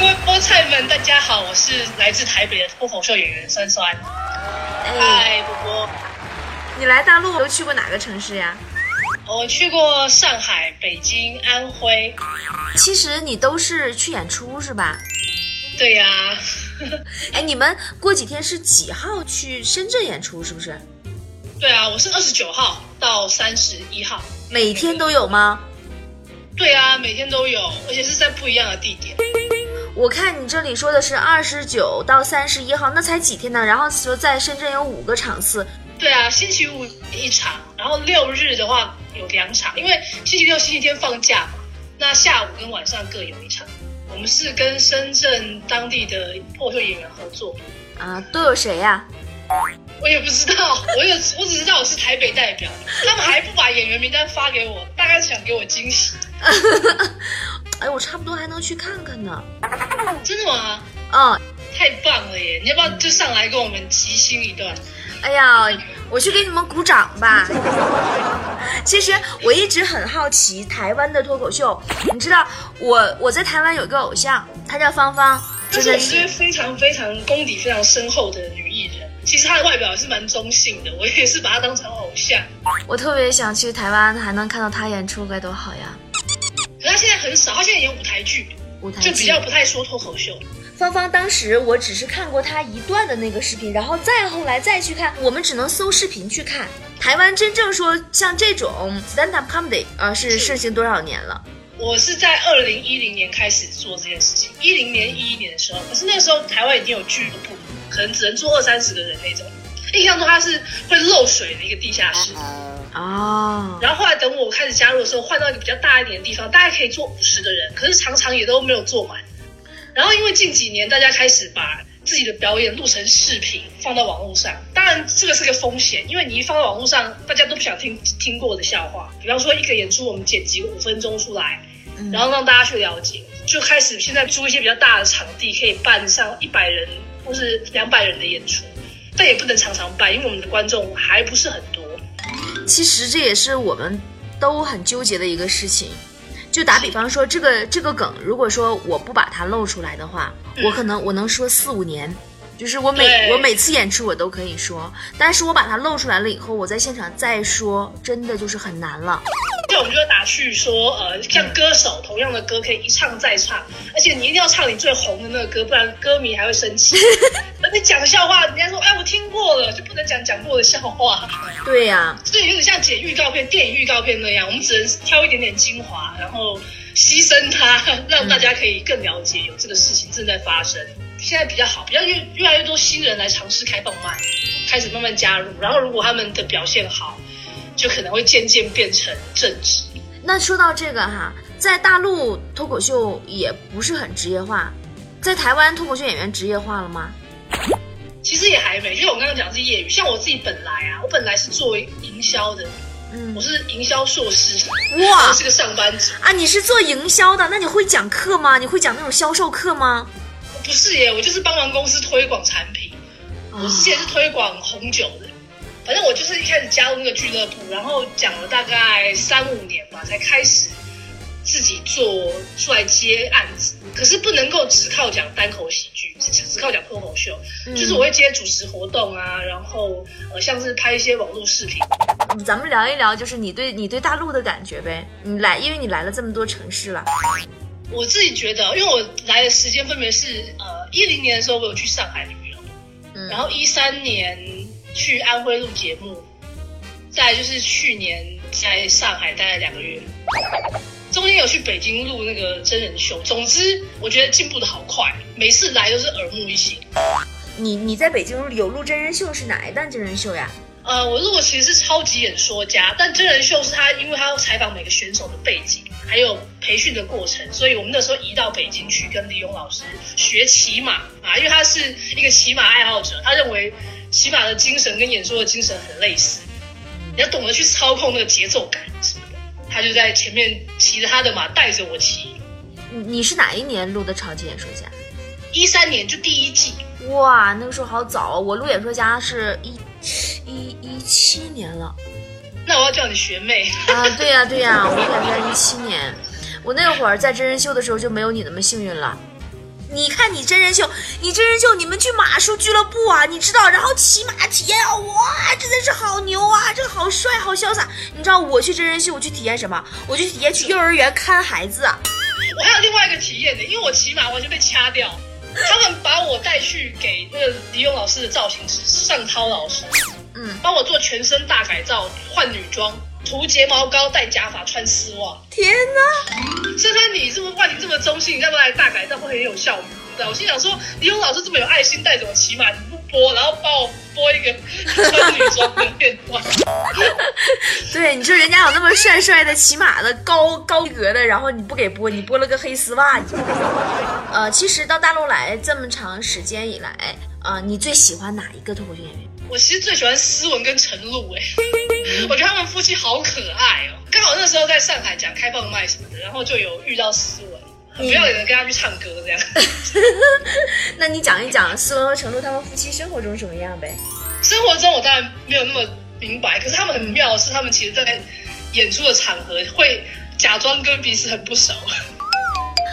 各位菠菜们，大家好，我是来自台北的脱口秀演员酸酸。哎，嗨，波波，你来大陆都去过哪个城市呀？我去过上海、北京、安徽。其实你都是去演出是吧？对呀、哎，你们过几天是几号去深圳演出？是不是对啊，我是二十九号到三十一号。每天都有吗？对啊，每天都有，而且是在不一样的地点。我看你这里说的是二十九到三十一号，那才几天呢？然后说在深圳有五个场次，对啊，星期五一场，然后六日的话有两场，因为星期六、星期天放假嘛，那下午跟晚上各有一场。我们是跟深圳当地的破碎演员合作，啊，都有谁呀、我也不知道，我有我只知道我是台北代表，他们还不把演员名单发给我，大概是想给我惊喜。哎，我差不多还能去看看呢。真的吗？嗯，太棒了耶！你要不要就上来跟我们即兴一段？哎呀，我去给你们鼓掌吧。其实我一直很好奇台湾的脱口秀，你知道我我在台湾有一个偶像，她叫芳芳，但真的是是我们非常非常功底非常深厚的女艺人，其实她的外表是蛮中性的，我也是把她当成偶像。我特别想去台湾，还能看到她演出，该多好呀！可是她现在很少，他现在演舞台剧，舞台剧就比较不太说脱口秀。芳芳当时我只是看过他一段的那个视频，然后再后来再去看，我们只能搜视频去看。台湾真正说像这种 stand up comedy 啊、是是盛行多少年了？我是在二零一零年开始做这件事情，一零年、一一年的时候，可是那个时候台湾已经有俱乐部，可能只能做二三十个人那种。印象中它是会漏水的一个地下室，哦，然后后来等我开始加入的时候，换到一个比较大一点的地方，大概可以坐五十个人，可是常常也都没有坐满。然后因为近几年大家开始把自己的表演录成视频放到网络上，当然这个是个风险，因为你一放到网络上，大家都不想听听过的笑话。比方说一个演出，我们剪辑五分钟出来，然后让大家去了解，就开始现在租一些比较大的场地，可以办上一百人或是两百人的演出，但也不能常常办，因为我们的观众还不是很多。其实这也是我们都很纠结的一个事情。就打比方说，这个这个梗，如果说我不把它露出来的话，我可能我能说四五年，就是我每我每次演出我都可以说，但是我把它露出来了以后，我在现场再说，真的就是很难了。所以我们就会打趣说，呃，像歌手同样的歌可以一唱再唱，而且你一定要唱你最红的那个歌，不然歌迷还会生气。而你讲笑话，人家说，哎，我听过了，就不能讲讲过的笑话。对呀、所以有点像剪预告片、电影预告片那样，我们只能挑一点点精华，然后牺牲它，让大家可以更了解有这个事情正在发生。现在比较好，比较越越来越多新人来尝试开放麦，开始慢慢加入，然后如果他们的表现好，就可能会渐渐变成正职。那说到这个哈，在大陆脱口秀也不是很职业化，在台湾脱口秀演员职业化了吗？其实也还没，就像我刚刚讲的是业余。像我自己本来啊，我本来是做营销的，嗯我，是营销硕士，哇我是个上班族。啊，你是做营销的，那你会讲课吗？你会讲那种销售课吗？不是耶，我就是帮忙公司推广产品。我之前是推广红酒的，反正我就是一开始加入那个俱乐部，然后讲了大概三五年吧，才开始自己做出来接案子。可是不能够只靠讲单口喜剧，只只靠讲脱口秀，就是我会接主持活动啊，然后呃像是拍一些网络视频。嗯咱们聊一聊，就是你对你对大陆的感觉呗。你来，因为你来了这么多城市了，我自己觉得，因为我来的时间分别是呃一零年的时候我有去上海旅游，嗯然后一三年去安徽录节目，再就是去年在上海待了两个月，中间有去北京录那个真人秀。总之，我觉得进步的好快，每次来都是耳目一新。你你在北京有录真人秀是哪一档真人秀呀？呃，我录的其实是超级演说家，但真人秀是他，因为他要采访每个选手的背景，还有培训的过程，所以我们那时候移到北京去跟李勇老师学骑马啊，因为他是一个骑马爱好者，他认为骑马的精神跟演说的精神很类似，你要懂得去操控那个节奏感。他就在前面骑着他的马，带着我骑。你你是哪一年录的超级演说家？一三年就第一季，哇，那个时候好早哦，我录演说家是一一一七年了那我要叫你学妹。啊，对呀、对呀、我录演说家一七年，我那会儿在真人秀的时候就没有你那么幸运了。你看你真人秀，你真人秀，你们去马术俱乐部啊，你知道，然后骑马体验啊，哇，真的是好牛啊，这个好帅，好潇洒。你知道我去真人秀，我去体验什么？我去体验去幼儿园看孩子。我还有另外一个体验呢，因为我骑马完全被掐掉，他们把我带去给那个李勇老师的造型师尚涛老师，嗯，帮我做全身大改造，换女装。涂睫毛膏、戴假发、穿丝袜，天哪！珊珊，你这么外形这么中性，你再不来大改造会很有效果。对，我心想说，李勇老师这么有爱心，带着我骑马，你不播，然后帮我播一个穿女装的片段。对，你说人家有那么帅帅的骑马的高高格的，然后你不给播，你播了个黑丝袜。你呃，其实到大陆来这么长时间以来，呃，你最喜欢哪一个脱口秀演员？我其实最喜欢思文跟陈露，哎，我觉得他们夫妻好可爱哦。刚好那时候在上海讲开放麦什么的，然后就有遇到思文，很不要脸的跟他去唱歌这样。那你讲一讲思文和程璐他们夫妻生活中什么样呗？生活中我当然没有那么明白，可是他们很妙的是，他们其实在演出的场合会假装跟彼此很不熟。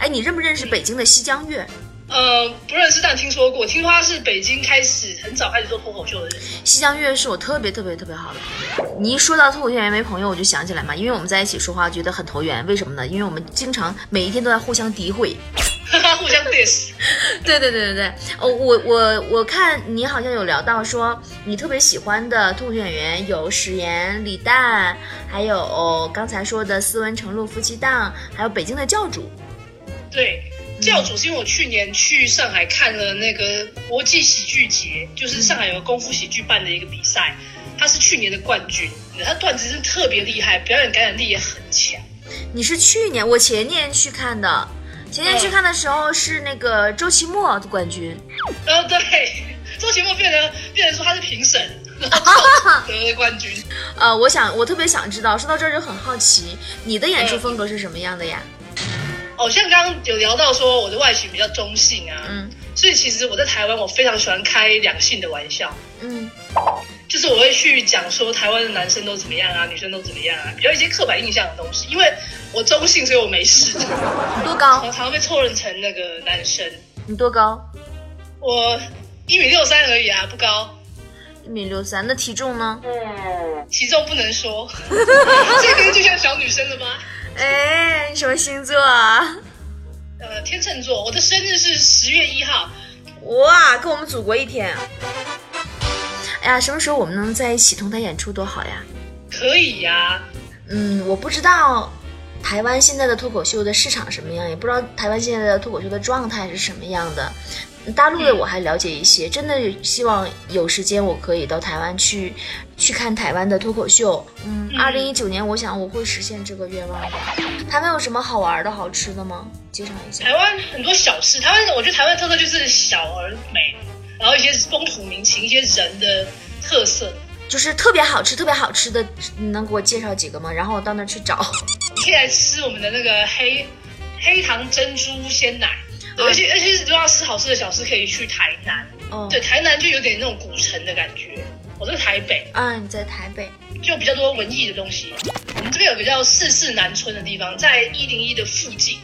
哎，你认不认识北京的西江月？呃，不认识，但听说过。听说他是北京开始很早开始做脱口秀的人。西江月是我特别特别特别好的朋友。你一说到脱口秀演员没朋友，我就想起来嘛，因为我们在一起说话觉得很投缘。为什么呢？因为我们经常每一天都在互相诋毁，互相 diss。对对对对对。哦，我我我看你好像有聊到说你特别喜欢的脱口秀演员有史炎、李诞，还有刚才说的斯文、程璐夫妻档，还有北京的教主。对。教主是因为我去年去上海看了那个国际喜剧节，就是上海有个功夫喜剧办的一个比赛，他是去年的冠军，他段子真特别厉害，表演感染力也很强。你是去年，我前年去看的，前年去看的时候是那个周奇墨的冠军。呃，对，周奇墨变成变成说他是评审，得了冠军。呃，我想我特别想知道，说到这儿就很好奇，你的演出风格是什么样的呀？哦，像刚刚有聊到说我的外形比较中性啊，嗯，所以其实我在台湾我非常喜欢开两性的玩笑，嗯，就是我会去讲说台湾的男生都怎么样啊，女生都怎么样啊，比较一些刻板印象的东西。因为我中性，所以我没事。你 多高？常常被错认成那个男生。你多高？我一米六三而已啊，不高。一米六三，那体重呢？嗯体重不能说，这个就像小女生了吗？哎，你什么星座啊？呃，天秤座。我的生日是十月一号。哇，跟我们祖国一天。哎呀，什么时候我们能在一起同台演出多好呀？可以呀。嗯，我不知道台湾现在的脱口秀的市场什么样，也不知道台湾现在的脱口秀的状态是什么样的。大陆的我还了解一些，真的希望有时间我可以到台湾去，去看台湾的脱口秀。嗯，二零一九年我想我会实现这个愿望的。台湾有什么好玩的好吃的吗？介绍一下。台湾很多小吃，台湾我觉得台湾特色就是小而美，然后一些风土民情，一些人的特色，就是特别好吃、特别好吃的，你能给我介绍几个吗？然后我到那去找。你可以来吃我们的那个黑黑糖珍珠鲜奶。而且而且，如果要吃好吃的小吃，可以去台南。哦，对，台南就有点那种古城的感觉。我在台北。啊，你在台北，就比较多文艺的东西。我们这边有个叫四四南村的地方，在一零一的附近，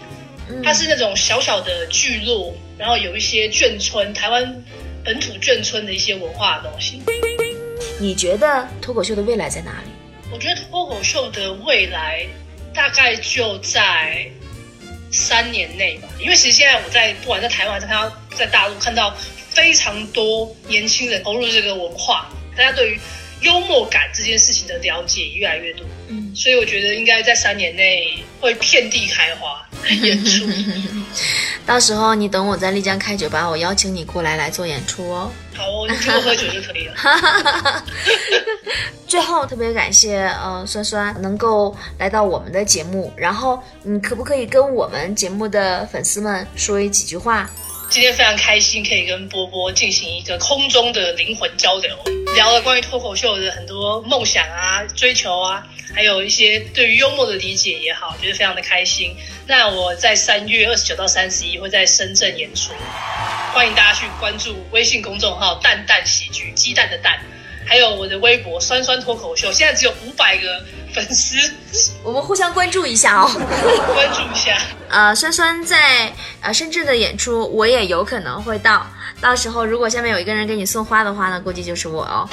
它是那种小小的聚落，然后有一些眷村，台湾本土眷村的一些文化的东西。你觉得脱口秀的未来在哪里？我觉得脱口秀的未来大概就在。三年内吧，因为其实现在我在不管在台湾还是看到在大陆看到非常多年轻人投入这个文化，大家对于幽默感这件事情的了解越来越多，嗯，所以我觉得应该在三年内会遍地开花演出。到时候你等我在丽江开酒吧，我邀请你过来来做演出哦。好哦，你多喝酒就可以了。最后特别感谢，嗯，酸酸能够来到我们的节目，然后你可不可以跟我们节目的粉丝们说一几句话？今天非常开心，可以跟波波进行一个空中的灵魂交流，聊了关于脱口秀的很多梦想啊、追求啊，还有一些对于幽默的理解也好，觉得非常的开心。那我在三月二十九到三十一会在深圳演出，欢迎大家去关注微信公众号“蛋蛋喜剧”，鸡蛋的蛋。还有我的微博酸酸脱口秀，现在只有五百个粉丝，我们互相关注一下哦，关注一下。呃，酸酸在呃深圳的演出，我也有可能会到。到时候如果下面有一个人给你送花的话呢，估计就是我哦。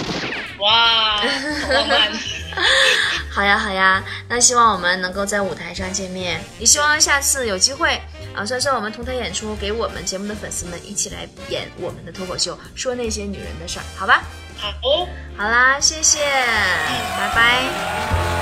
哇，好浪漫。好呀好呀，那希望我们能够在舞台上见面，也希望下次有机会啊，算算我们同台演出，给我们节目的粉丝们一起来演我们的脱口秀，说那些女人的事儿，好吧？好。啦谢谢拜拜。